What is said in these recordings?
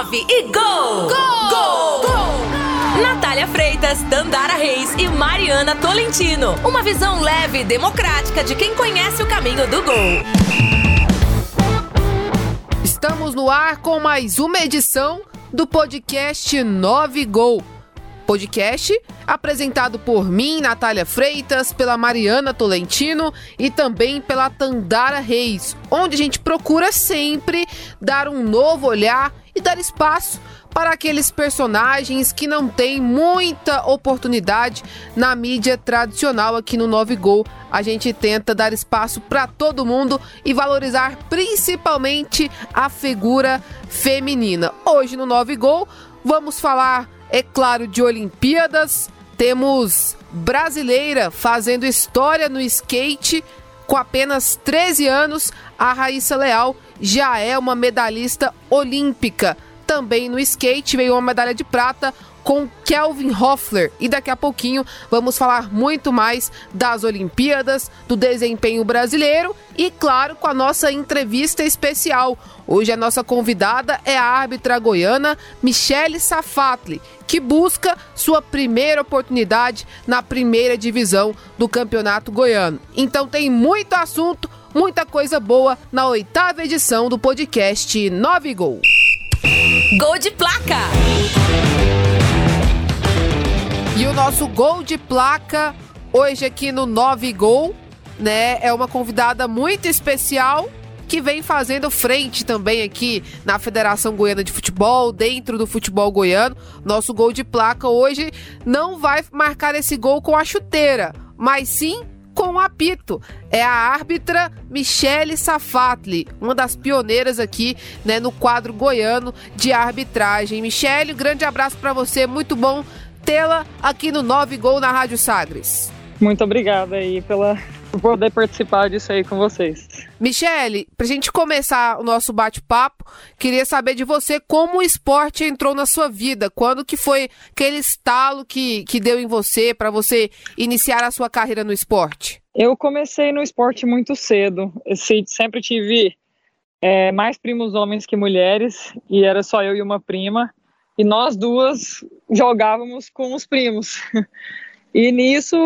9 e gol! Gol! Gol! gol! Natália Freitas, Dandara Reis e Mariana Tolentino. Uma visão leve e democrática de quem conhece o caminho do gol. Estamos no ar com mais uma edição do podcast 9 Gol. Podcast apresentado por mim, Natália Freitas, pela Mariana Tolentino e também pela Tandara Reis, onde a gente procura sempre dar um novo olhar e dar espaço para aqueles personagens que não têm muita oportunidade na mídia tradicional aqui no 9 Gol. A gente tenta dar espaço para todo mundo e valorizar principalmente a figura feminina. Hoje no 9 Gol vamos falar é claro, de Olimpíadas. Temos brasileira fazendo história no skate. Com apenas 13 anos, a Raíssa Leal já é uma medalhista olímpica. Também no skate veio uma medalha de prata com Kelvin Hoffler. E daqui a pouquinho vamos falar muito mais das Olimpíadas, do desempenho brasileiro e, claro, com a nossa entrevista especial. Hoje a nossa convidada é a árbitra goiana Michele Safatli, que busca sua primeira oportunidade na primeira divisão do Campeonato Goiano. Então tem muito assunto, muita coisa boa na oitava edição do podcast 9 Gol. Gol de placa! E o nosso gol de placa hoje aqui no 9 Gol, né? É uma convidada muito especial que vem fazendo frente também aqui na Federação Goiana de Futebol, dentro do futebol goiano. Nosso gol de placa hoje não vai marcar esse gol com a chuteira, mas sim com o apito. É a árbitra Michele Safatli, uma das pioneiras aqui né, no quadro goiano de arbitragem. Michele, um grande abraço para você, muito bom tê-la aqui no 9 Gol na Rádio Sagres. Muito obrigada aí pela, poder participar disso aí com vocês. Michele, para a gente começar o nosso bate-papo, queria saber de você como o esporte entrou na sua vida, quando que foi aquele estalo que, que deu em você para você iniciar a sua carreira no esporte? Eu comecei no esporte muito cedo, eu sempre tive é, mais primos homens que mulheres, e era só eu e uma prima, e nós duas jogávamos com os primos. E nisso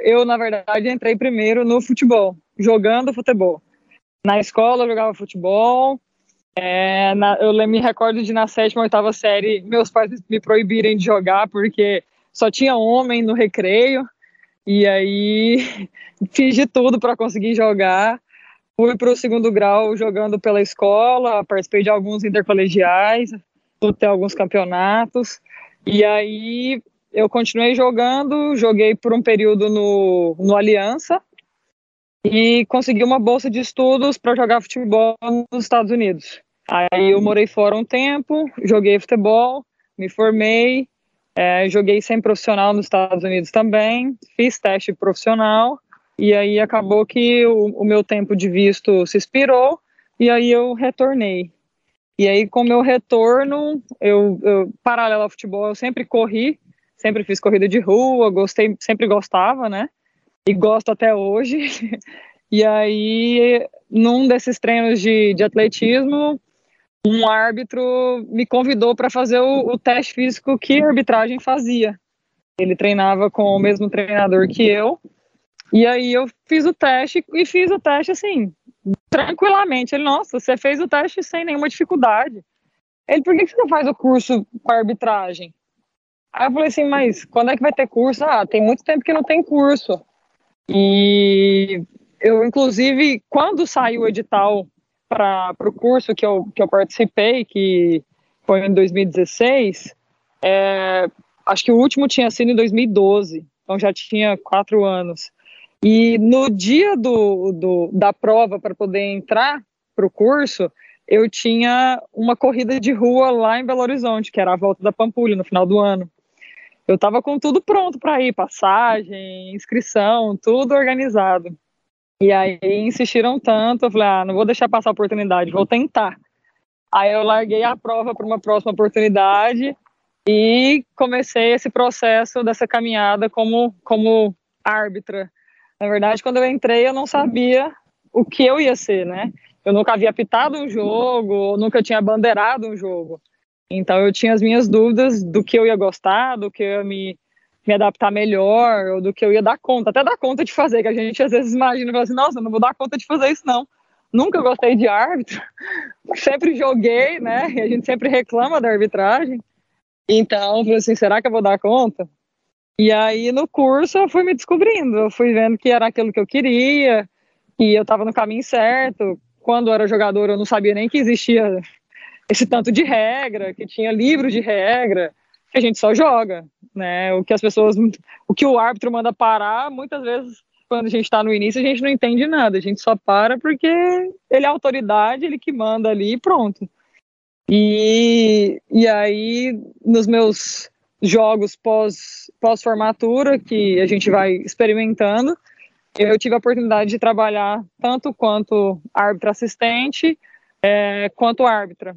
eu, na verdade, entrei primeiro no futebol, jogando futebol. Na escola eu jogava futebol. É, na, eu me recordo de na sétima, oitava série, meus pais me proibirem de jogar porque só tinha homem no recreio. E aí fiz de tudo para conseguir jogar. Fui para o segundo grau jogando pela escola, participei de alguns intercolegiais, ter alguns campeonatos. E aí eu continuei jogando, joguei por um período no, no Aliança e consegui uma bolsa de estudos para jogar futebol nos Estados Unidos. Aí eu morei fora um tempo, joguei futebol, me formei, é, joguei sem profissional nos Estados Unidos também, fiz teste profissional e aí acabou que o, o meu tempo de visto se expirou e aí eu retornei. E aí, com meu retorno, eu, eu, paralelo ao futebol, eu sempre corri, sempre fiz corrida de rua, gostei, sempre gostava, né? E gosto até hoje. E aí, num desses treinos de, de atletismo, um árbitro me convidou para fazer o, o, teste físico que a arbitragem fazia. Ele treinava com o mesmo treinador que eu. E aí eu fiz o teste e fiz o teste assim, tranquilamente. Ele, nossa, você fez o teste sem nenhuma dificuldade. Ele, por que você não faz o curso para arbitragem? Aí eu falei assim, mas quando é que vai ter curso? Ah, tem muito tempo que não tem curso. E eu, inclusive, quando saiu o edital para o curso que eu, que eu participei, que foi em 2016, é, acho que o último tinha sido em 2012, então já tinha quatro anos. E no dia do, do da prova para poder entrar para o curso, eu tinha uma corrida de rua lá em Belo Horizonte, que era a volta da Pampulha, no final do ano. Eu estava com tudo pronto para ir, passagem, inscrição, tudo organizado. E aí insistiram tanto, eu falei, ah, não vou deixar passar a oportunidade, vou tentar. Aí eu larguei a prova para uma próxima oportunidade e comecei esse processo dessa caminhada como, como árbitra na verdade, quando eu entrei, eu não sabia o que eu ia ser, né? Eu nunca havia apitado um jogo, nunca tinha bandeirado um jogo. Então eu tinha as minhas dúvidas do que eu ia gostar, do que eu ia me, me adaptar melhor, ou do que eu ia dar conta, até dar conta de fazer, que a gente às vezes imagina fala assim, nossa, não vou dar conta de fazer isso não. Nunca gostei de árbitro, sempre joguei, né? E a gente sempre reclama da arbitragem. Então, eu falei assim, será que eu vou dar conta? E aí no curso eu fui me descobrindo, eu fui vendo que era aquilo que eu queria, que eu estava no caminho certo. Quando eu era jogador eu não sabia nem que existia esse tanto de regra, que tinha livro de regra, que a gente só joga, né? O que as pessoas, o que o árbitro manda parar, muitas vezes quando a gente está no início a gente não entende nada, a gente só para porque ele é autoridade, ele que manda ali e pronto. E, e aí nos meus jogos pós, pós-formatura, que a gente vai experimentando, eu tive a oportunidade de trabalhar tanto quanto árbitro assistente, é, quanto árbitra.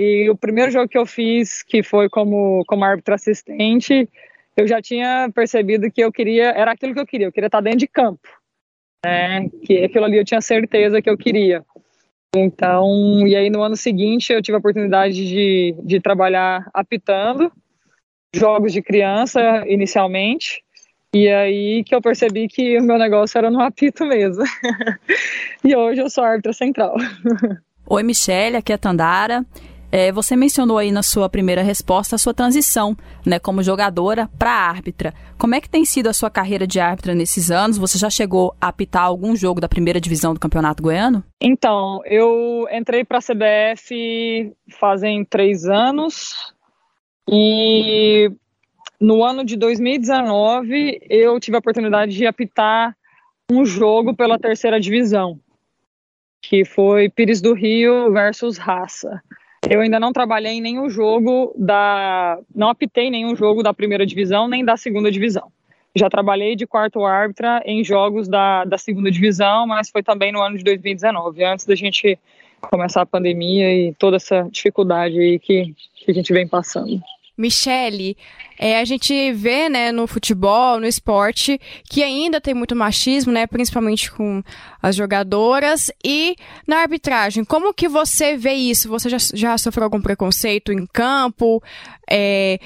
E o primeiro jogo que eu fiz, que foi como, como árbitro assistente, eu já tinha percebido que eu queria, era aquilo que eu queria, eu queria estar dentro de campo. Né? Que aquilo ali eu tinha certeza que eu queria. Então, e aí no ano seguinte eu tive a oportunidade de, de trabalhar apitando jogos de criança inicialmente. E aí que eu percebi que o meu negócio era no apito mesmo. e hoje eu sou árbitra central. Oi, Michelle, aqui é a Tandara. É, você mencionou aí na sua primeira resposta a sua transição, né, como jogadora para árbitra. Como é que tem sido a sua carreira de árbitra nesses anos? Você já chegou a apitar algum jogo da primeira divisão do Campeonato Goiano? Então, eu entrei para a CBF fazem três anos e no ano de 2019 eu tive a oportunidade de apitar um jogo pela terceira divisão, que foi Pires do Rio versus Raça. Eu ainda não trabalhei em nenhum jogo da. Não apitei nenhum jogo da primeira divisão nem da segunda divisão. Já trabalhei de quarto árbitra em jogos da, da segunda divisão, mas foi também no ano de 2019, antes da gente começar a pandemia e toda essa dificuldade aí que, que a gente vem passando. Michele, é, a gente vê, né, no futebol, no esporte, que ainda tem muito machismo, né, principalmente com as jogadoras e na arbitragem. Como que você vê isso? Você já, já sofreu algum preconceito em campo? É,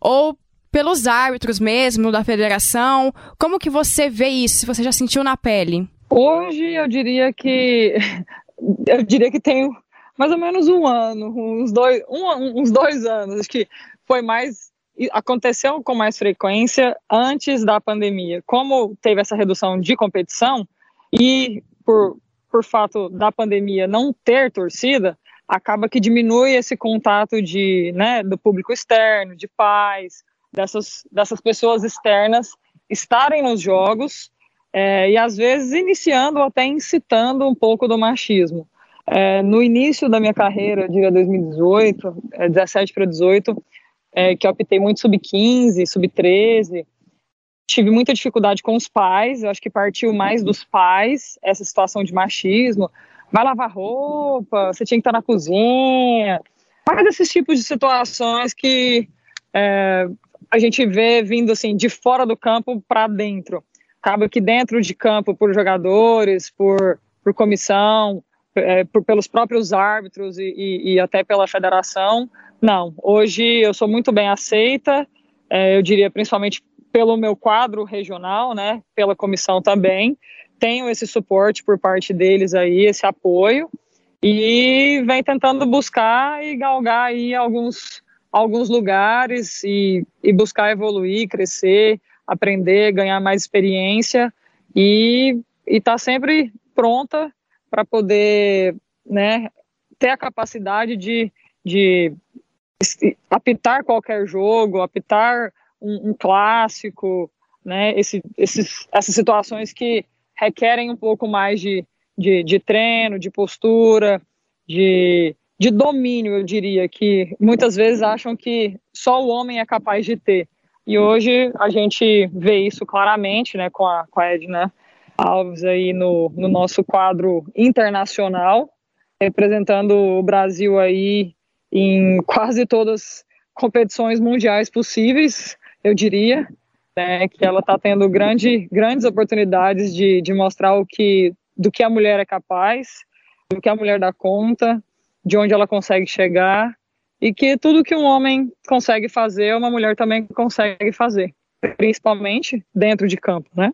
ou pelos árbitros mesmo, da federação? Como que você vê isso? Se você já sentiu na pele? Hoje eu diria que eu diria que tenho mais ou menos um ano, uns dois, um, uns dois anos. Acho que foi mais aconteceu com mais frequência antes da pandemia. Como teve essa redução de competição e por, por fato da pandemia não ter torcida, acaba que diminui esse contato de, né, do público externo, de pais, dessas, dessas pessoas externas estarem nos jogos é, e às vezes iniciando ou até incitando um pouco do machismo. É, no início da minha carreira, diria 2018, é, 17 para 18, é, que optei muito sub-15, sub-13. Tive muita dificuldade com os pais, eu acho que partiu mais dos pais, essa situação de machismo. Vai lavar roupa, você tinha que estar na cozinha. Mais esses tipos de situações que é, a gente vê vindo assim de fora do campo para dentro. Acaba que dentro de campo, por jogadores, por, por comissão, é, por, pelos próprios árbitros e, e, e até pela federação, não, hoje eu sou muito bem aceita, é, eu diria principalmente pelo meu quadro regional, né, pela comissão também, tenho esse suporte por parte deles aí, esse apoio, e vem tentando buscar e galgar aí alguns, alguns lugares e, e buscar evoluir, crescer, aprender, ganhar mais experiência e estar tá sempre pronta para poder né, ter a capacidade de, de apitar qualquer jogo, apitar um, um clássico, né? Esse, esses, essas situações que requerem um pouco mais de, de, de treino, de postura, de, de domínio, eu diria, que muitas vezes acham que só o homem é capaz de ter. E hoje a gente vê isso claramente, né, com a, com a Edna Alves aí no, no nosso quadro internacional, representando o Brasil aí em quase todas as competições mundiais possíveis, eu diria, né, que ela está tendo grande, grandes oportunidades de, de mostrar o que, do que a mulher é capaz, do que a mulher dá conta, de onde ela consegue chegar, e que tudo que um homem consegue fazer, uma mulher também consegue fazer, principalmente dentro de campo, né?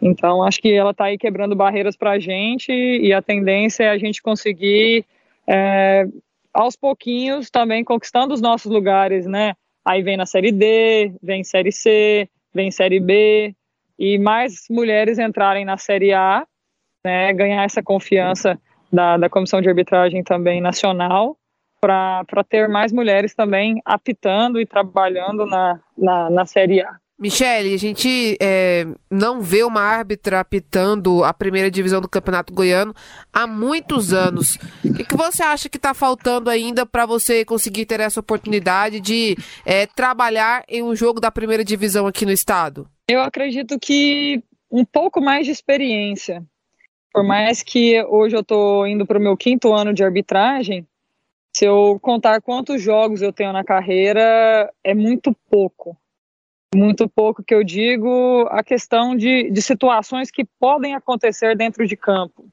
Então, acho que ela está aí quebrando barreiras para a gente e a tendência é a gente conseguir, é, aos pouquinhos, também conquistando os nossos lugares, né? Aí vem na Série D, vem Série C, vem Série B, e mais mulheres entrarem na Série A, né? Ganhar essa confiança da, da Comissão de Arbitragem também nacional, para ter mais mulheres também apitando e trabalhando na, na, na Série A. Michele, a gente é, não vê uma árbitra apitando a primeira divisão do Campeonato Goiano há muitos anos. O que, você acha que está faltando ainda para você conseguir ter essa oportunidade de é, trabalhar em um jogo da primeira divisão aqui no estado? Eu acredito que um pouco mais de experiência. Por mais que hoje eu estou indo para o meu quinto ano de arbitragem, se eu contar quantos jogos eu tenho na carreira, é muito pouco muito pouco que eu digo a questão de, de situações que podem acontecer dentro de campo.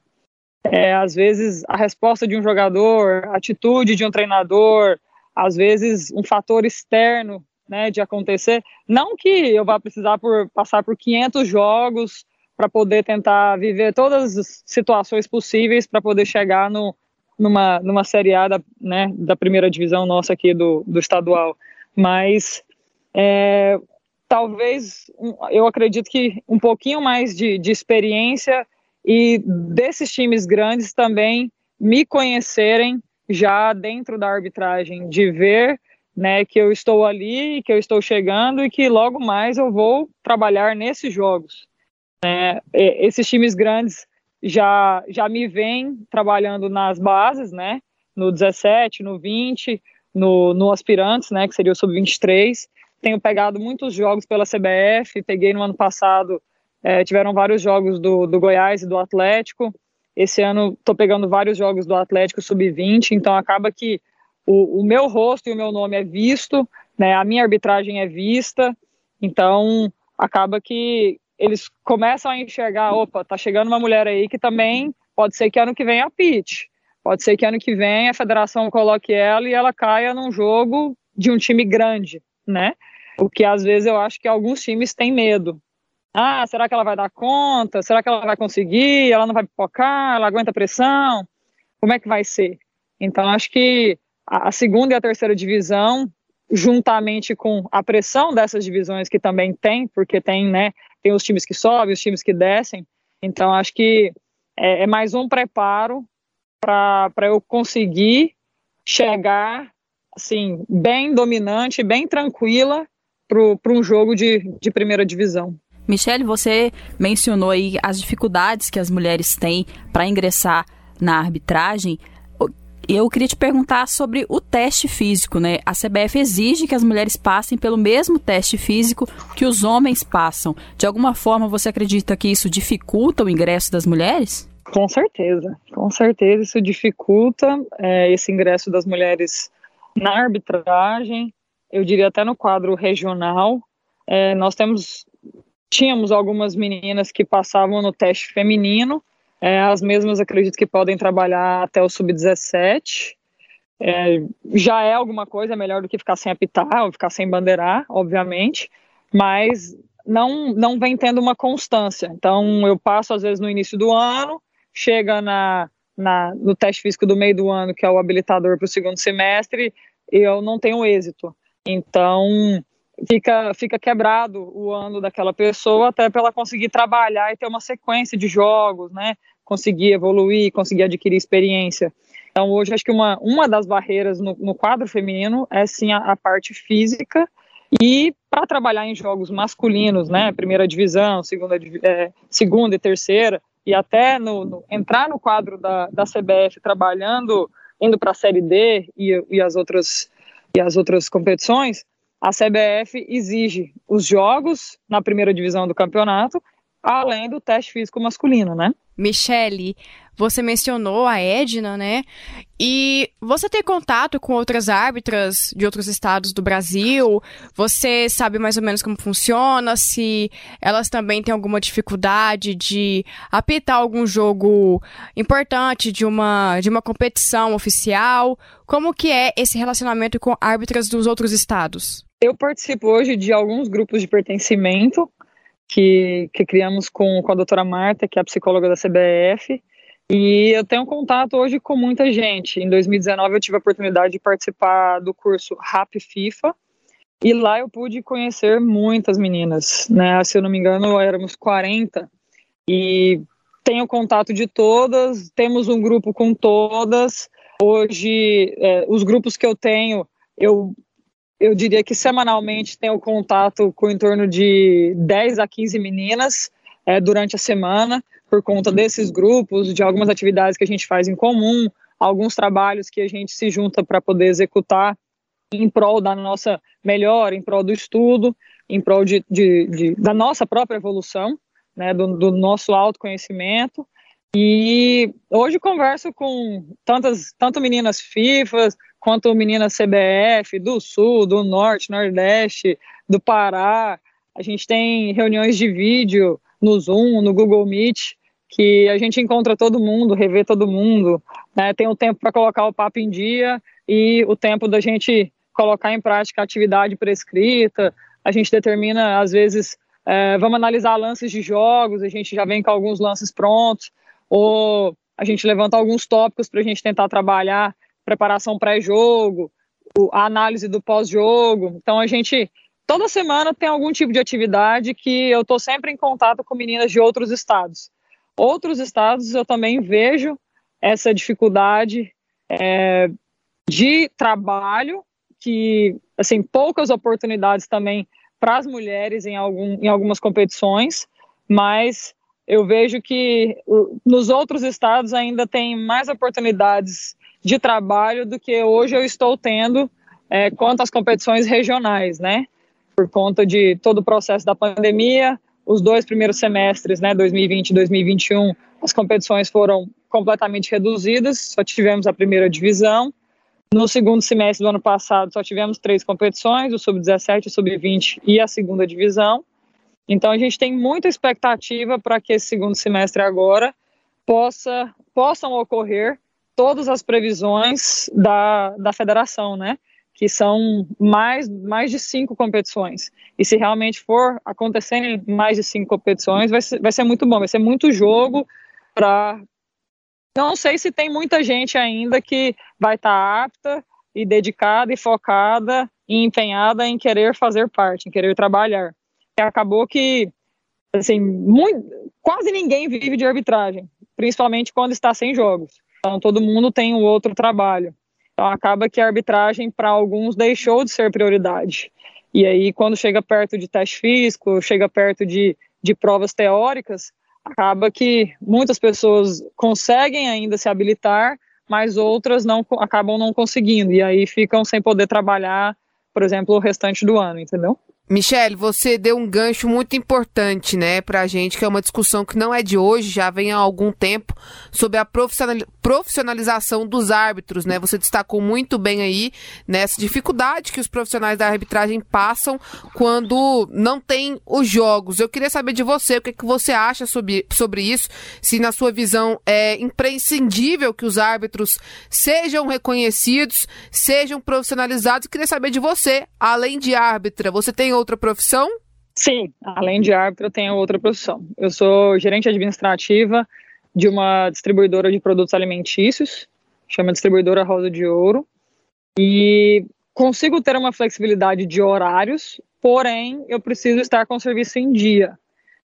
É, às vezes a resposta de um jogador, a atitude de um treinador, às vezes um fator externo né, de acontecer. Não que eu vá precisar por, passar por 500 jogos para poder tentar viver todas as situações possíveis para poder chegar no, numa, numa Série A da, né, da primeira divisão nossa aqui do, do estadual. Mas é, talvez eu acredito que um pouquinho mais de, de experiência e desses times grandes também me conhecerem já dentro da arbitragem, de ver né, que eu estou ali, que eu estou chegando e que logo mais eu vou trabalhar nesses jogos. É, esses times grandes já, já me vêm trabalhando nas bases, né, no 17, no 20, no, no aspirantes, né, que seria o sub-23, tenho pegado muitos jogos pela CBF, peguei no ano passado, é, tiveram vários jogos do, do Goiás e do Atlético. Esse ano estou pegando vários jogos do Atlético Sub-20, então acaba que o, o, meu rosto e o meu nome é visto, né, a minha arbitragem é vista, então acaba que eles começam a enxergar, opa, tá chegando uma mulher aí que também pode ser que ano que vem apite, pode ser que ano que vem a federação coloque ela e ela caia num jogo de um time grande, né? O que às vezes eu acho que alguns times têm medo. Ah, será que ela vai dar conta? Será que ela vai conseguir? Ela não vai pipocar? Ela aguenta pressão? Como é que vai ser? Então, acho que a segunda e a terceira divisão, juntamente com a pressão dessas divisões que também tem, porque tem, né, tem os times que sobem, os times que descem. Então, acho que é, é mais um preparo para eu conseguir chegar assim, bem dominante, bem tranquila para um jogo de, de primeira divisão. Michele, você mencionou aí as dificuldades que as mulheres têm para ingressar na arbitragem. Eu queria te perguntar sobre o teste físico, né? A CBF exige que as mulheres passem pelo mesmo teste físico que os homens passam. De alguma forma, você acredita que isso dificulta o ingresso das mulheres? Com certeza, com certeza isso dificulta é, esse ingresso das mulheres na arbitragem, eu diria até no quadro regional. É, nós temos, tínhamos algumas meninas que passavam no teste feminino, é, as mesmas acredito que podem trabalhar até o sub-17. É, já é alguma coisa melhor do que ficar sem apitar ou ficar sem bandeirar, obviamente, mas não, não vem tendo uma constância. Então, eu passo às vezes no início do ano, chega na, na, no teste físico do meio do ano, que é o habilitador para o segundo semestre, eu não tenho êxito. Então, fica, fica quebrado o ano daquela pessoa até para ela conseguir trabalhar e ter uma sequência de jogos, né? Conseguir evoluir, conseguir adquirir experiência. Então, hoje, acho que uma, uma das barreiras no, no quadro feminino é sim a, a parte física. E para trabalhar em jogos masculinos, né? Primeira divisão, segunda, é, segunda e terceira, e até no, no, entrar no quadro da, da CBF trabalhando, indo para a Série D e, e, as outras, e as outras competições, a CBF exige os jogos na primeira divisão do campeonato, além do teste físico masculino, né? Michele, você mencionou a Edna, né? E você tem contato com outras árbitras de outros estados do Brasil? Você sabe mais ou menos como funciona? Se elas também têm alguma dificuldade de apitar algum jogo importante de uma, de uma competição oficial? Como que é esse relacionamento com árbitras dos outros estados? Eu participo hoje de alguns grupos de pertencimento que, que criamos com, com a doutora Marta, que é a psicóloga da CBF, e eu tenho contato hoje com muita gente. Em 2019 eu tive a oportunidade de participar do curso RAP FIFA, e lá eu pude conhecer muitas meninas, né? Se eu não me engano, éramos 40 e tenho contato de todas, temos um grupo com todas. Hoje, é, os grupos que eu tenho, eu eu diria que semanalmente tenho contato com em torno de 10 a 15 meninas é, durante a semana, por conta desses grupos, de algumas atividades que a gente faz em comum, alguns trabalhos que a gente se junta para poder executar em prol da nossa melhora, em prol do estudo, em prol de, de, de da nossa própria evolução, né, do, do nosso autoconhecimento. E hoje converso com tantas, tanto meninas FIFAs, quanto meninas CBF, do Sul, do Norte, Nordeste, do Pará. A gente tem reuniões de vídeo no Zoom, no Google Meet, que a gente encontra todo mundo, revê todo mundo, né? tem o tempo para colocar o papo em dia e o tempo da gente colocar em prática a atividade prescrita. A gente determina, às vezes, é, vamos analisar lances de jogos, a gente já vem com alguns lances prontos, ou a gente levanta alguns tópicos para a gente tentar trabalhar preparação pré-jogo, a análise do pós-jogo. Então a gente toda semana tem algum tipo de atividade que eu estou sempre em contato com meninas de outros estados. Outros estados eu também vejo essa dificuldade é, de trabalho, que assim poucas oportunidades também para as mulheres em, algum, em algumas competições, mas eu vejo que nos outros estados ainda tem mais oportunidades de trabalho do que hoje eu estou tendo é, quanto às competições regionais, né? Por conta de todo o processo da pandemia, os dois primeiros semestres, né, 2020 e 2021, as competições foram completamente reduzidas, só tivemos a primeira divisão. No segundo semestre do ano passado, só tivemos três competições, o sub-17, o sub-20 e a segunda divisão. Então, a gente tem muita expectativa para que esse segundo semestre agora possa, possam ocorrer todas as previsões da, da federação, né? Que são mais, mais de cinco competições. E se realmente for acontecerem mais de cinco competições, vai ser, vai ser muito bom, vai ser muito jogo para. Não sei se tem muita gente ainda que vai estar tá apta e dedicada e focada e empenhada em querer fazer parte, em querer trabalhar. E acabou que assim, muito, quase ninguém vive de arbitragem, principalmente quando está sem jogos. Então, todo mundo tem um outro trabalho. Então, acaba que a arbitragem, para alguns, deixou de ser prioridade. E aí, quando chega perto de teste físico, chega perto de, de provas teóricas, acaba que muitas pessoas conseguem ainda se habilitar, mas outras não acabam não conseguindo. E aí ficam sem poder trabalhar, por exemplo, o restante do ano, entendeu? Michele, você deu um gancho muito importante, né, pra gente, que é uma discussão que não é de hoje, já vem há algum tempo, sobre a profissionalização dos árbitros, né? Você destacou muito bem aí nessa dificuldade que os profissionais da arbitragem passam quando não tem os jogos. Eu queria saber de você, o que, é que você acha sobre, sobre isso, se na sua visão é imprescindível que os árbitros sejam reconhecidos, sejam profissionalizados. Eu queria saber de você, além de árbitra, você tem outra profissão? Sim, além de árbitro, eu tenho outra profissão. Eu sou gerente administrativa de uma distribuidora de produtos alimentícios, chama Distribuidora Rosa de Ouro, e consigo ter uma flexibilidade de horários, porém eu preciso estar com o serviço em dia.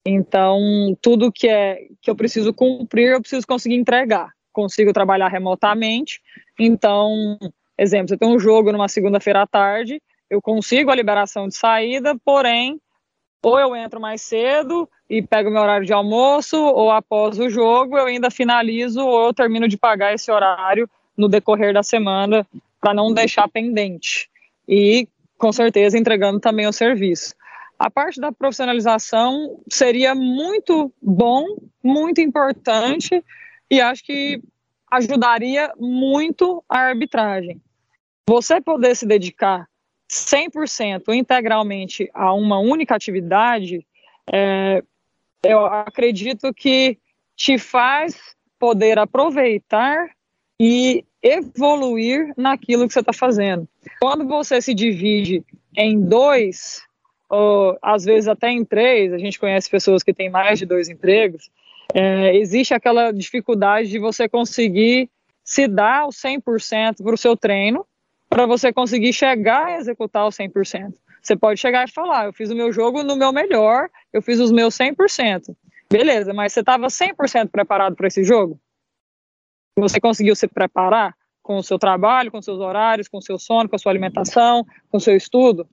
Então, tudo que é que eu preciso cumprir, eu preciso conseguir entregar. Consigo trabalhar remotamente. Então, exemplo, eu tenho um jogo numa segunda-feira à tarde, eu consigo a liberação de saída, porém, ou eu entro mais cedo e pego meu horário de almoço, ou após o jogo eu ainda finalizo ou eu termino de pagar esse horário no decorrer da semana para não deixar pendente. E, com certeza, entregando também o serviço. A parte da profissionalização seria muito bom, muito importante, e acho que ajudaria muito a arbitragem. Você poder se dedicar 100% integralmente a uma única atividade, é, eu acredito que te faz poder aproveitar e evoluir naquilo que você está fazendo. Quando você se divide em dois, ou às vezes até em três, a gente conhece pessoas que têm mais de dois empregos, é, existe aquela dificuldade de você conseguir se dar o 100% para o seu treino, para você conseguir chegar a executar o 100%. Você pode chegar e falar, eu fiz o meu jogo no meu melhor, eu fiz os meus 100%. Beleza, mas você estava 100% preparado para esse jogo? Você conseguiu se preparar com o seu trabalho, com seus horários, com seu sono, com a sua alimentação, com seu estudo,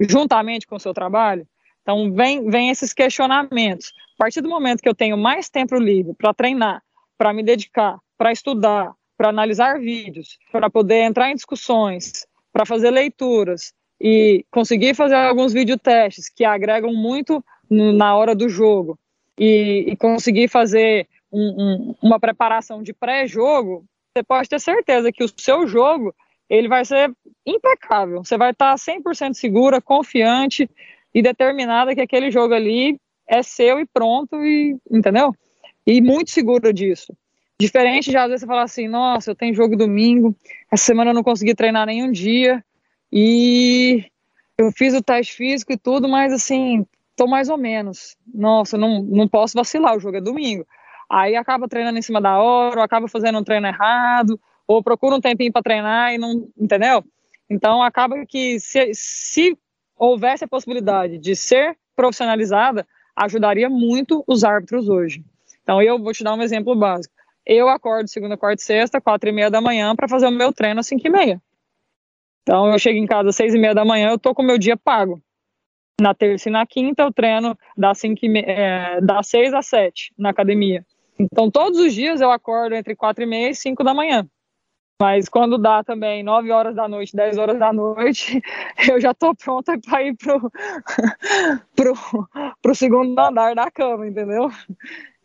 juntamente com o seu trabalho? Então, vem, vem esses questionamentos. A partir do momento que eu tenho mais tempo livre para treinar, para me dedicar, para estudar, para analisar vídeos, para poder entrar em discussões, para fazer leituras e conseguir fazer alguns videotestes que agregam muito no, na hora do jogo e, e conseguir fazer um, um, uma preparação de pré-jogo, você pode ter certeza que o seu jogo ele vai ser impecável. Você vai estar 100% segura, confiante e determinada que aquele jogo ali é seu e pronto, e entendeu? E muito segura disso. Diferente de às vezes você falar assim, nossa, eu tenho jogo domingo, essa semana eu não consegui treinar nenhum dia e eu fiz o teste físico e tudo, mas assim, tô mais ou menos. Nossa, não, não posso vacilar, o jogo é domingo. Aí acaba treinando em cima da hora, ou acaba fazendo um treino errado, ou procura um tempinho para treinar e não, entendeu? Então acaba que se, se houvesse a possibilidade de ser profissionalizada, ajudaria muito os árbitros hoje. Então eu vou te dar um exemplo básico. Eu acordo segunda, quarta e sexta, quatro e meia da manhã para fazer o meu treino às cinco e meia. Então eu chego em casa às seis e meia da manhã, eu tô com o meu dia pago. Na terça e na quinta eu treino das, cinco e é, das seis às sete na academia. Então todos os dias eu acordo entre quatro e meia e cinco da manhã. Mas quando dá também 9 horas da noite, 10 horas da noite, eu já tô pronta para ir pro, pro, pro segundo andar da cama, entendeu?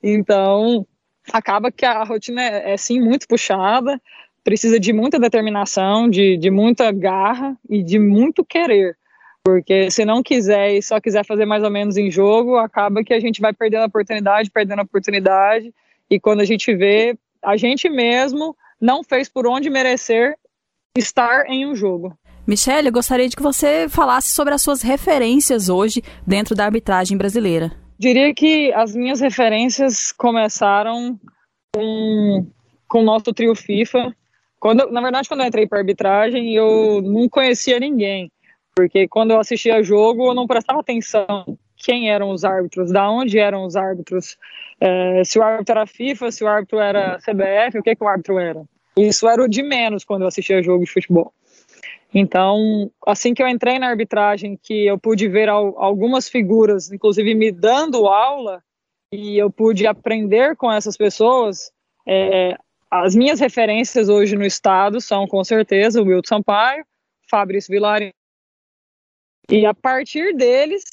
Então, acaba que a rotina é, é sim muito puxada, precisa de muita determinação, de, de muita garra e de muito querer. Porque se não quiser e só quiser fazer mais ou menos em jogo, acaba que a gente vai perdendo a oportunidade, perdendo a oportunidade. E quando a gente vê, a gente mesmo não fez por onde merecer estar em um jogo. Michele, eu gostaria de que você falasse sobre as suas referências hoje dentro da arbitragem brasileira. Diria que as minhas referências começaram com, com o nosso trio FIFA. Quando, na verdade, quando eu entrei para arbitragem, eu não conhecia ninguém porque quando eu assistia jogo eu não prestava atenção quem eram os árbitros, da onde eram os árbitros, é, se o árbitro era FIFA, se o árbitro era CBF, o que, que o árbitro era. Isso era o de menos quando eu assistia jogo de futebol. Então, assim que eu entrei na arbitragem, que eu pude ver algumas figuras, inclusive me dando aula, e eu pude aprender com essas pessoas, é, as minhas referências hoje no estado são, com certeza, o Wilton Sampaio, Fabrício Vilarinho, e a partir deles,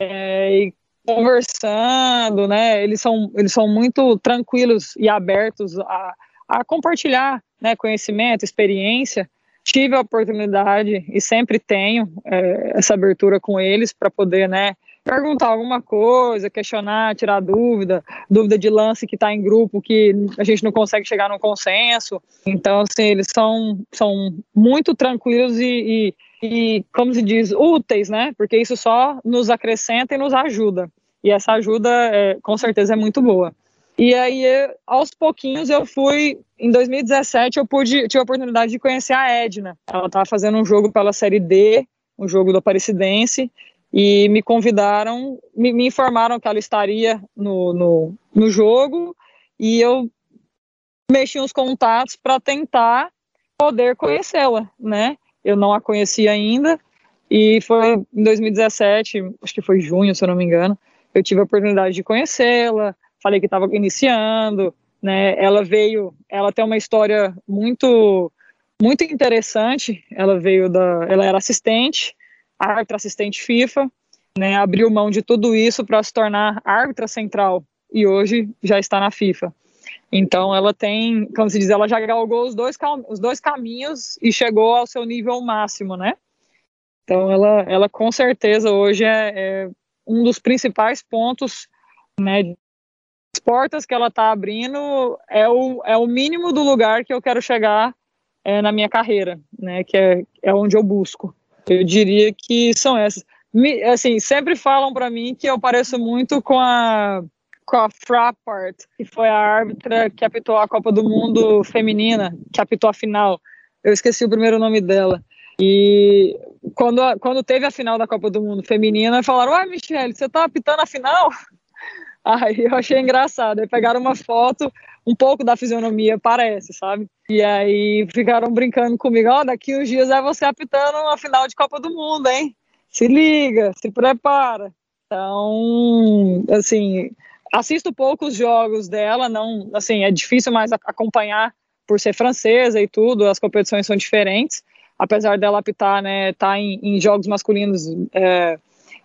é, conversando, né, eles são, eles são muito tranquilos e abertos a, a compartilhar né, conhecimento, experiência. Tive a oportunidade e sempre tenho é, essa abertura com eles para poder né, perguntar alguma coisa, questionar, tirar dúvida, dúvida de lance que está em grupo que a gente não consegue chegar num consenso. Então, assim, eles são, são muito tranquilos e, e e, como se diz, úteis, né? Porque isso só nos acrescenta e nos ajuda. E essa ajuda, é, com certeza, é muito boa. E aí, aos pouquinhos, eu fui. Em 2017, eu pude, tive a oportunidade de conhecer a Edna. Ela estava fazendo um jogo pela Série D, um jogo do Aparecidense, e me convidaram, me, me informaram que ela estaria no, no, no jogo, e eu mexi uns contatos para tentar poder conhecê-la, né? eu não a conhecia ainda, e foi em 2017, acho que foi junho, se eu não me engano, eu tive a oportunidade de conhecê-la, falei que estava iniciando, né, ela veio, ela tem uma história muito, muito interessante, ela veio da, ela era assistente, árbitra assistente FIFA, né, abriu mão de tudo isso para se tornar árbitra central, e hoje já está na FIFA. Então ela tem, como se diz, ela já galgou os dois, os dois caminhos e chegou ao seu nível máximo, né? Então ela, ela com certeza hoje é, é um dos principais pontos, né? As portas que ela está abrindo é o, é o mínimo do lugar que eu quero chegar é, na minha carreira, né? Que é, é onde eu busco. Eu diria que são essas. Me, assim, sempre falam para mim que eu pareço muito com a com a Frappart, que foi a árbitra que apitou a Copa do Mundo feminina, que apitou a final. Eu esqueci o primeiro nome dela. E quando, quando teve a final da Copa do Mundo feminina, falaram: Uai, Michelle, você tá apitando a final? Aí eu achei engraçado. Aí pegaram uma foto, um pouco da fisionomia parece, sabe? E aí ficaram brincando comigo: Ó, oh, daqui uns dias é você apitando a final de Copa do Mundo, hein? Se liga, se prepara. Então, assim, assisto poucos jogos dela, não, assim, é difícil mais acompanhar por ser francesa e tudo, as competições são diferentes, apesar dela apitar, né, tá em, em jogos masculinos é,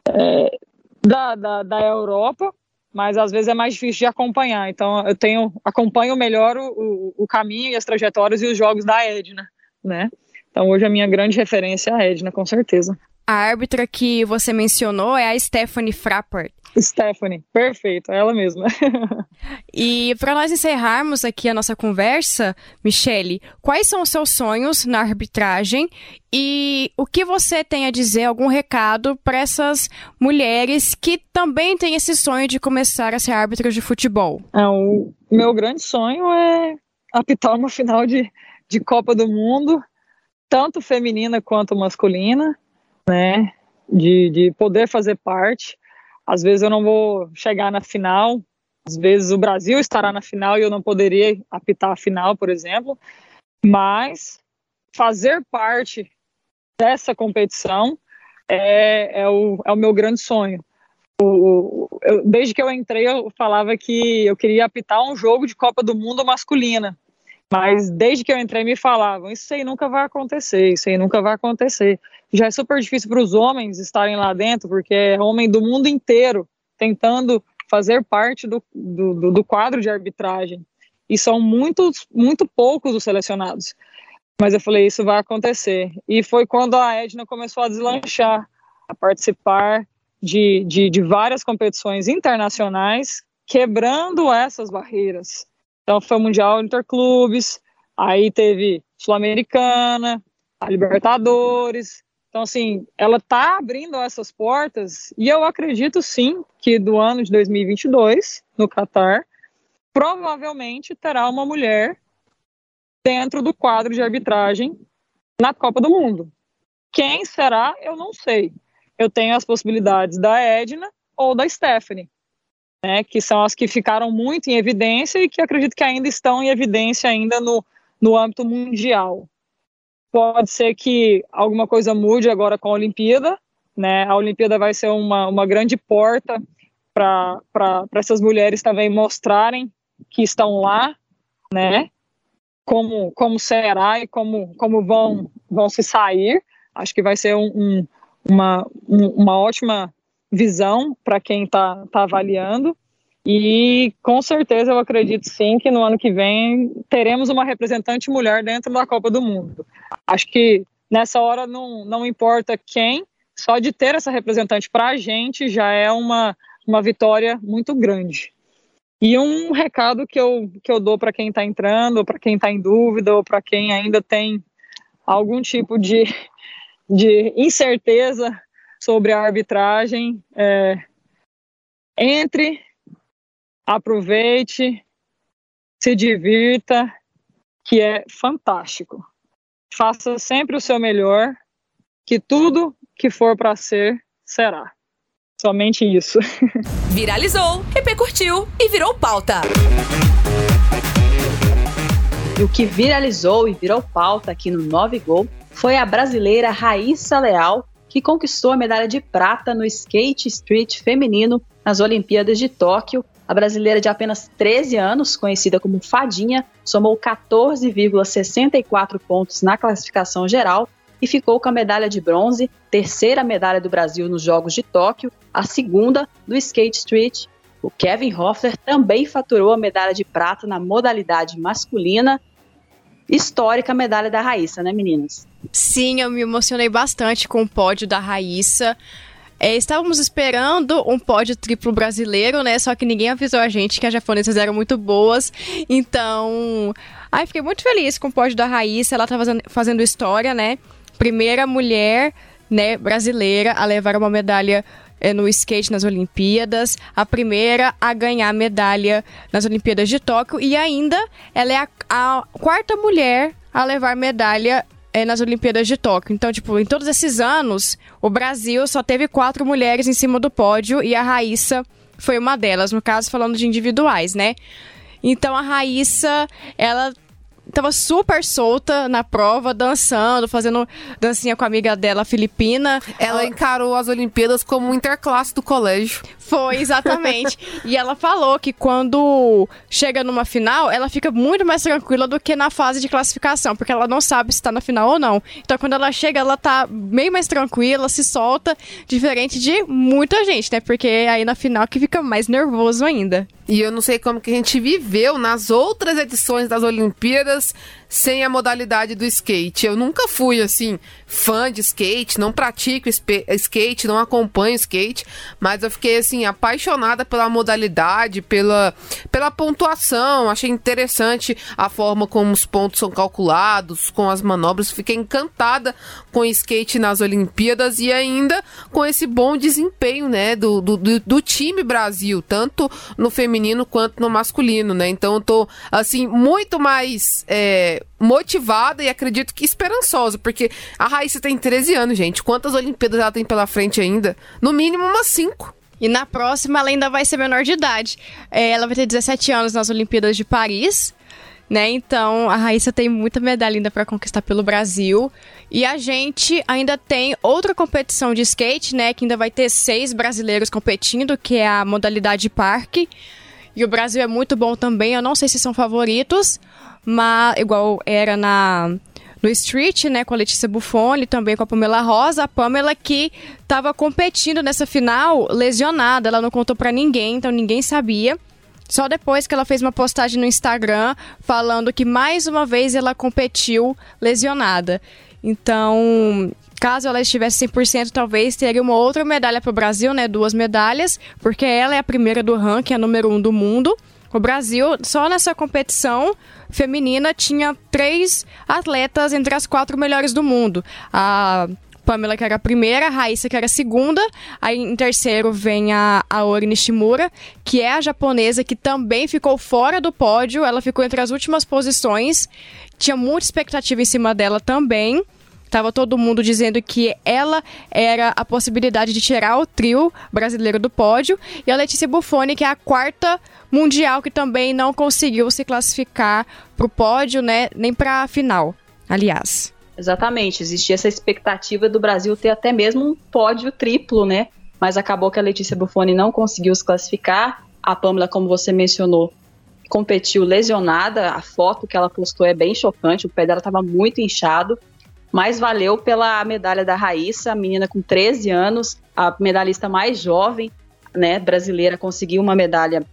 é, da, da, da Europa, mas às vezes é mais difícil de acompanhar, então eu tenho, acompanho melhor o, o, o caminho e as trajetórias e os jogos da Edna, né, então hoje a minha grande referência é a Edna, com certeza. A árbitra que você mencionou é a Stephanie Frappert. Stephanie, perfeito, ela mesma. e para nós encerrarmos aqui a nossa conversa, Michele, quais são os seus sonhos na arbitragem e o que você tem a dizer, algum recado para essas mulheres que também têm esse sonho de começar a ser árbitra de futebol? É, o meu grande sonho é apitar uma final de, de Copa do Mundo, tanto feminina quanto masculina, né? De, de poder fazer parte às vezes eu não vou chegar na final, às vezes o Brasil estará na final e eu não poderia apitar a final, por exemplo, mas fazer parte dessa competição é, é, o, é o meu grande sonho. O, eu, desde que eu entrei, eu falava que eu queria apitar um jogo de Copa do Mundo masculina. Mas desde que eu entrei, me falavam: Isso aí nunca vai acontecer, isso aí nunca vai acontecer já é super difícil para os homens estarem lá dentro, porque é homem do mundo inteiro tentando fazer parte do, do, do quadro de arbitragem. E são muitos, muito poucos os selecionados. Mas eu falei, isso vai acontecer. E foi quando a Edna começou a deslanchar, a participar de, de, de várias competições internacionais, quebrando essas barreiras. Então foi o Mundial Interclubes, aí teve Sul-Americana, a Libertadores, então, assim, ela está abrindo essas portas e eu acredito sim que do ano de 2022, no Catar, provavelmente terá uma mulher dentro do quadro de arbitragem na Copa do Mundo. Quem será, eu não sei. Eu tenho as possibilidades da Edna ou da Stephanie, né, que são as que ficaram muito em evidência e que acredito que ainda estão em evidência ainda no, no âmbito mundial. Pode ser que alguma coisa mude agora com a Olimpíada, né? A Olimpíada vai ser uma, uma grande porta para essas mulheres também mostrarem que estão lá, né? Como, como será e como, como vão, vão se sair. Acho que vai ser um, um, uma, um, uma ótima visão para quem está tá avaliando. E com certeza eu acredito sim que no ano que vem teremos uma representante mulher dentro da Copa do Mundo. Acho que nessa hora não, não importa quem, só de ter essa representante para a gente já é uma, uma vitória muito grande. E um recado que eu, que eu dou para quem está entrando, para quem está em dúvida, ou para quem ainda tem algum tipo de, de incerteza sobre a arbitragem, é, entre aproveite, se divirta, que é fantástico. Faça sempre o seu melhor, que tudo que for para ser, será. Somente isso. Viralizou, repercutiu e virou pauta. E o que viralizou e virou pauta aqui no 9 Gol foi a brasileira Raíssa Leal, que conquistou a medalha de prata no skate street feminino nas Olimpíadas de Tóquio a brasileira de apenas 13 anos, conhecida como Fadinha, somou 14,64 pontos na classificação geral e ficou com a medalha de bronze, terceira medalha do Brasil nos Jogos de Tóquio, a segunda do skate street O Kevin Hoffler também faturou a medalha de prata na modalidade masculina. Histórica medalha da Raíssa, né, meninas? Sim, eu me emocionei bastante com o pódio da Raíssa. É, estávamos esperando um pódio triplo brasileiro, né? Só que ninguém avisou a gente que as japonesas eram muito boas. Então, ai, fiquei muito feliz com o pódio da Raíssa. Ela tá fazendo, fazendo história, né? Primeira mulher, né, brasileira a levar uma medalha no skate nas Olimpíadas, a primeira a ganhar medalha nas Olimpíadas de Tóquio e ainda ela é a, a quarta mulher a levar medalha é, nas Olimpíadas de Tóquio. Então, tipo, em todos esses anos, o Brasil só teve quatro mulheres em cima do pódio e a Raíssa foi uma delas, no caso, falando de individuais, né? Então, a Raíssa, ela tava super solta na prova, dançando, fazendo dancinha com a amiga dela, filipina. Ela encarou as Olimpíadas como um interclasse do colégio. Foi, exatamente. e ela falou que quando chega numa final, ela fica muito mais tranquila do que na fase de classificação, porque ela não sabe se tá na final ou não. Então, quando ela chega, ela tá bem mais tranquila, se solta, diferente de muita gente, né? Porque aí na final que fica mais nervoso ainda. E eu não sei como que a gente viveu nas outras edições das Olimpíadas sem a modalidade do skate. Eu nunca fui assim fã de skate, não pratico skate, não acompanho skate, mas eu fiquei assim apaixonada pela modalidade, pela pela pontuação. Achei interessante a forma como os pontos são calculados, com as manobras. Fiquei encantada com skate nas Olimpíadas e ainda com esse bom desempenho, né, do, do, do time Brasil, tanto no feminino quanto no masculino, né? Então eu tô assim muito mais é, motivada e acredito que esperançosa, porque a Raíssa tem 13 anos, gente. Quantas Olimpíadas ela tem pela frente ainda? No mínimo umas 5. E na próxima ela ainda vai ser menor de idade. É, ela vai ter 17 anos nas Olimpíadas de Paris. Né? Então, a Raíssa tem muita medalha ainda para conquistar pelo Brasil. E a gente ainda tem outra competição de skate, né? Que ainda vai ter seis brasileiros competindo, que é a modalidade parque. E o Brasil é muito bom também. Eu não sei se são favoritos, mas igual era na no Street, né, com a Letícia Buffoni, também com a Pamela Rosa, a Pamela que estava competindo nessa final lesionada, ela não contou para ninguém, então ninguém sabia. Só depois que ela fez uma postagem no Instagram falando que mais uma vez ela competiu lesionada. Então, caso ela estivesse 100%, talvez teria uma outra medalha para o Brasil, né? Duas medalhas, porque ela é a primeira do ranking, a número um do mundo. O Brasil, só nessa competição feminina, tinha três atletas entre as quatro melhores do mundo. A Pamela, que era a primeira, a Raíssa, que era a segunda. Aí em terceiro vem a Aori Nishimura, que é a japonesa que também ficou fora do pódio. Ela ficou entre as últimas posições. Tinha muita expectativa em cima dela também. Tava todo mundo dizendo que ela era a possibilidade de tirar o trio brasileiro do pódio. E a Letícia Buffoni, que é a quarta mundial, que também não conseguiu se classificar para o pódio, né? Nem para a final, aliás. Exatamente, existia essa expectativa do Brasil ter até mesmo um pódio triplo, né? Mas acabou que a Letícia Buffoni não conseguiu se classificar. A Pamela, como você mencionou, competiu lesionada. A foto que ela postou é bem chocante, o pé dela estava muito inchado mas valeu pela medalha da Raíssa, a menina com 13 anos, a medalhista mais jovem, né, brasileira, conseguiu uma medalha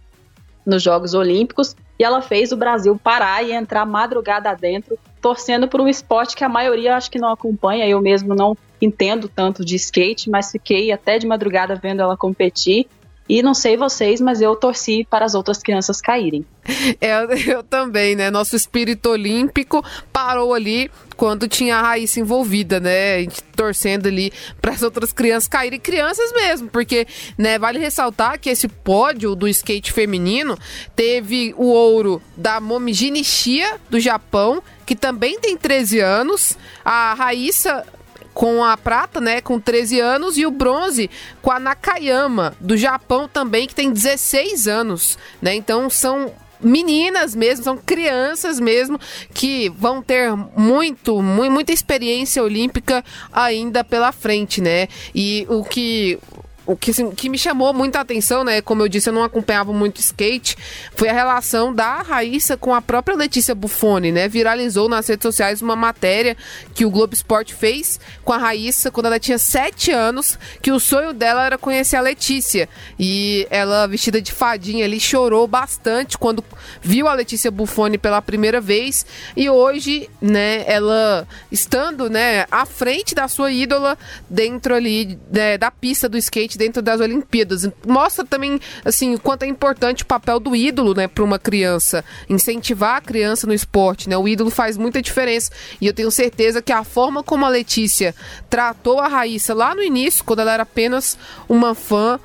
nos Jogos Olímpicos e ela fez o Brasil parar e entrar madrugada dentro, torcendo por um esporte que a maioria acho que não acompanha. Eu mesmo não entendo tanto de skate, mas fiquei até de madrugada vendo ela competir e não sei vocês, mas eu torci para as outras crianças caírem. É, eu também, né? Nosso espírito olímpico parou ali quando tinha a Raíssa envolvida, né? A gente torcendo ali para as outras crianças caírem, crianças mesmo, porque, né, vale ressaltar que esse pódio do skate feminino teve o ouro da Momiji Nishia do Japão, que também tem 13 anos, a Raíssa com a prata, né, com 13 anos, e o bronze com a Nakayama, do Japão também, que tem 16 anos, né? Então são meninas mesmo, são crianças mesmo que vão ter muito, muita experiência olímpica ainda pela frente, né? E o que o que, que me chamou muita atenção, né? Como eu disse, eu não acompanhava muito skate, foi a relação da Raíssa com a própria Letícia Buffoni, né? Viralizou nas redes sociais uma matéria que o Globo Esporte fez com a Raíssa quando ela tinha 7 anos, que o sonho dela era conhecer a Letícia. E ela, vestida de fadinha ali, chorou bastante quando viu a Letícia Buffoni pela primeira vez. E hoje, né, ela estando, né, à frente da sua ídola dentro ali né, da pista do skate dentro das Olimpíadas. Mostra também assim o quanto é importante o papel do ídolo, né, para uma criança, incentivar a criança no esporte, né? O ídolo faz muita diferença e eu tenho certeza que a forma como a Letícia tratou a Raíssa lá no início, quando ela era apenas uma fã,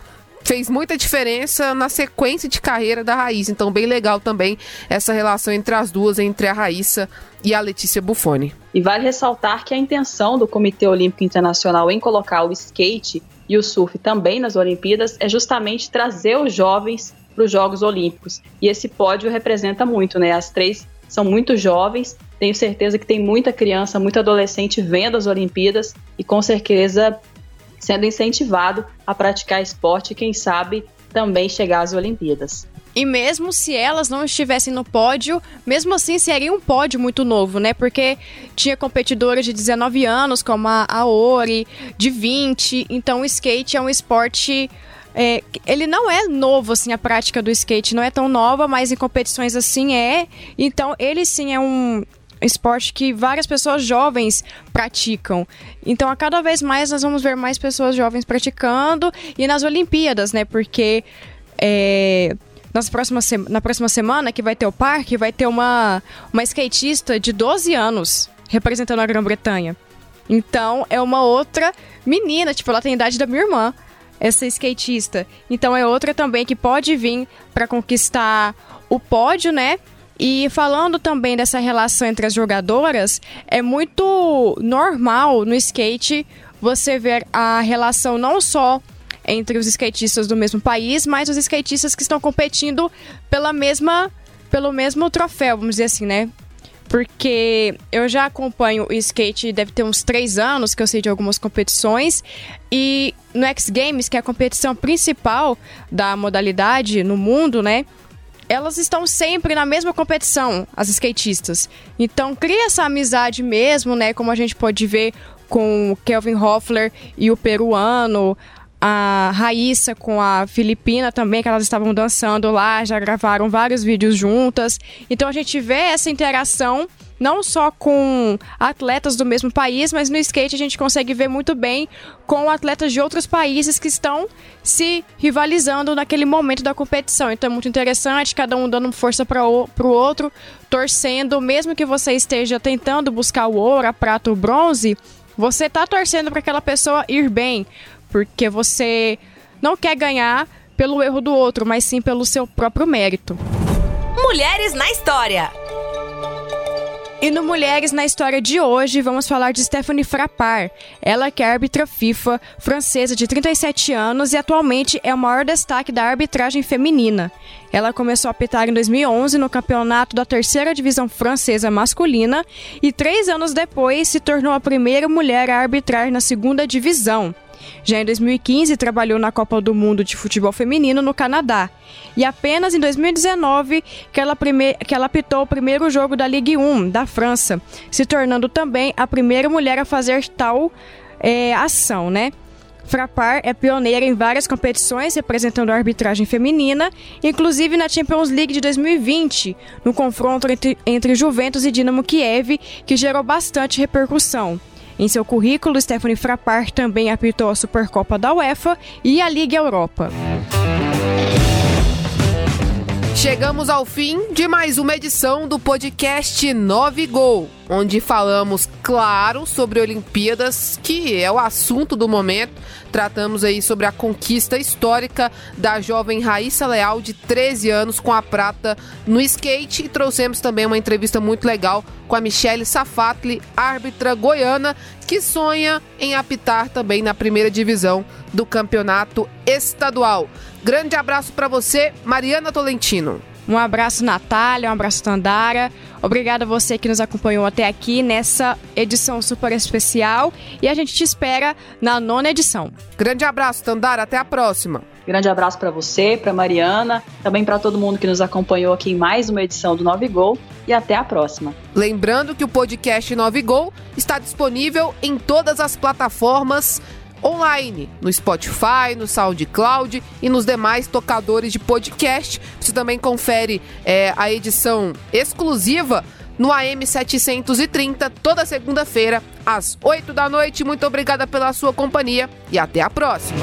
fez muita diferença na sequência de carreira da Raíssa. Então, bem legal também essa relação entre as duas, entre a Raíssa e a Letícia Buffoni. E vale ressaltar que a intenção do Comitê Olímpico Internacional em colocar o skate e o surf também nas Olimpíadas é justamente trazer os jovens para os Jogos Olímpicos. E esse pódio representa muito, né? As três são muito jovens, tenho certeza que tem muita criança, muito adolescente vendo as Olimpíadas e com certeza sendo incentivado a praticar esporte e, quem sabe, também chegar às Olimpíadas. E mesmo se elas não estivessem no pódio, mesmo assim seria um pódio muito novo, né? Porque tinha competidoras de 19 anos, como a Aori, de 20. Então o skate é um esporte. É, ele não é novo, assim, a prática do skate não é tão nova, mas em competições assim é. Então ele sim é um, esporte que várias pessoas jovens praticam. Então, a cada vez mais nós vamos ver mais pessoas jovens praticando e nas Olimpíadas, né? Porque é, nas próximas na próxima semana que vai ter o parque, vai ter uma, uma skatista de 12 anos representando a Grã-Bretanha. Então, é uma outra menina, tipo, ela tem a idade da minha irmã, essa skatista. Então, é outra também que pode vir para conquistar o pódio, né? E falando também dessa relação entre as jogadoras, é muito normal no skate você ver a relação não só entre os skatistas do mesmo país, mas os skatistas que estão competindo pela mesma, pelo mesmo troféu, vamos dizer assim, né? Porque eu já acompanho o skate, deve ter uns três anos que eu sei de algumas competições. E no X Games, que é a competição principal da modalidade no mundo, né? Elas estão sempre na mesma competição, as skatistas. Então cria essa amizade mesmo, né? Como a gente pode ver com o Kelvin Hoffler e o peruano, a Raíssa com a Filipina também, que elas estavam dançando lá, já gravaram vários vídeos juntas. Então a gente vê essa interação não só com atletas do mesmo país, mas no skate a gente consegue ver muito bem com atletas de outros países que estão se rivalizando naquele momento da competição. Então é muito interessante, cada um dando força para o outro, torcendo, mesmo que você esteja tentando buscar o ouro, a prata, o bronze, você tá torcendo para aquela pessoa ir bem, porque você não quer ganhar pelo erro do outro, mas sim pelo seu próprio mérito. Mulheres na História. E no Mulheres na História de hoje, vamos falar de Stephanie Frappart. Ela que é árbitra FIFA, francesa de 37 anos e atualmente é o maior destaque da arbitragem feminina. Ela começou a apitar em 2011 no campeonato da terceira divisão francesa masculina e três anos depois se tornou a primeira mulher a arbitrar na segunda divisão. Já em 2015, trabalhou na Copa do Mundo de Futebol Feminino no Canadá. E apenas em 2019 que ela, prime... que ela apitou o primeiro jogo da Ligue 1 da França, se tornando também a primeira mulher a fazer tal é, ação, né? Frapar é pioneira em várias competições representando a arbitragem feminina, inclusive na Champions League de 2020, no confronto entre, entre Juventus e Dinamo Kiev, que gerou bastante repercussão. Em seu currículo, Stephanie Frappart também apitou a Supercopa da UEFA e a Liga Europa. Chegamos ao fim de mais uma edição do podcast 9 Gol, onde falamos, claro, sobre Olimpíadas, que é o assunto do momento. Tratamos aí sobre a conquista histórica da jovem Raíssa Leal, de 13 anos, com a prata no skate. E trouxemos também uma entrevista muito legal com a Michele Safatli, árbitra goiana, que sonha em apitar também na primeira divisão do campeonato estadual. Grande abraço para você, Mariana Tolentino. Um abraço, Natália, um abraço, Tandara. Obrigada a você que nos acompanhou até aqui nessa edição super especial. E a gente te espera na nona edição. Grande abraço, Tandara. Até a próxima. Grande abraço para você, para Mariana, também para todo mundo que nos acompanhou aqui em mais uma edição do 9 Gol e até a próxima. Lembrando que o podcast 9 Gol está disponível em todas as plataformas online, no Spotify, no SoundCloud e nos demais tocadores de podcast. Você também confere é, a edição exclusiva no AM 730 toda segunda-feira às 8 da noite. Muito obrigada pela sua companhia e até a próxima.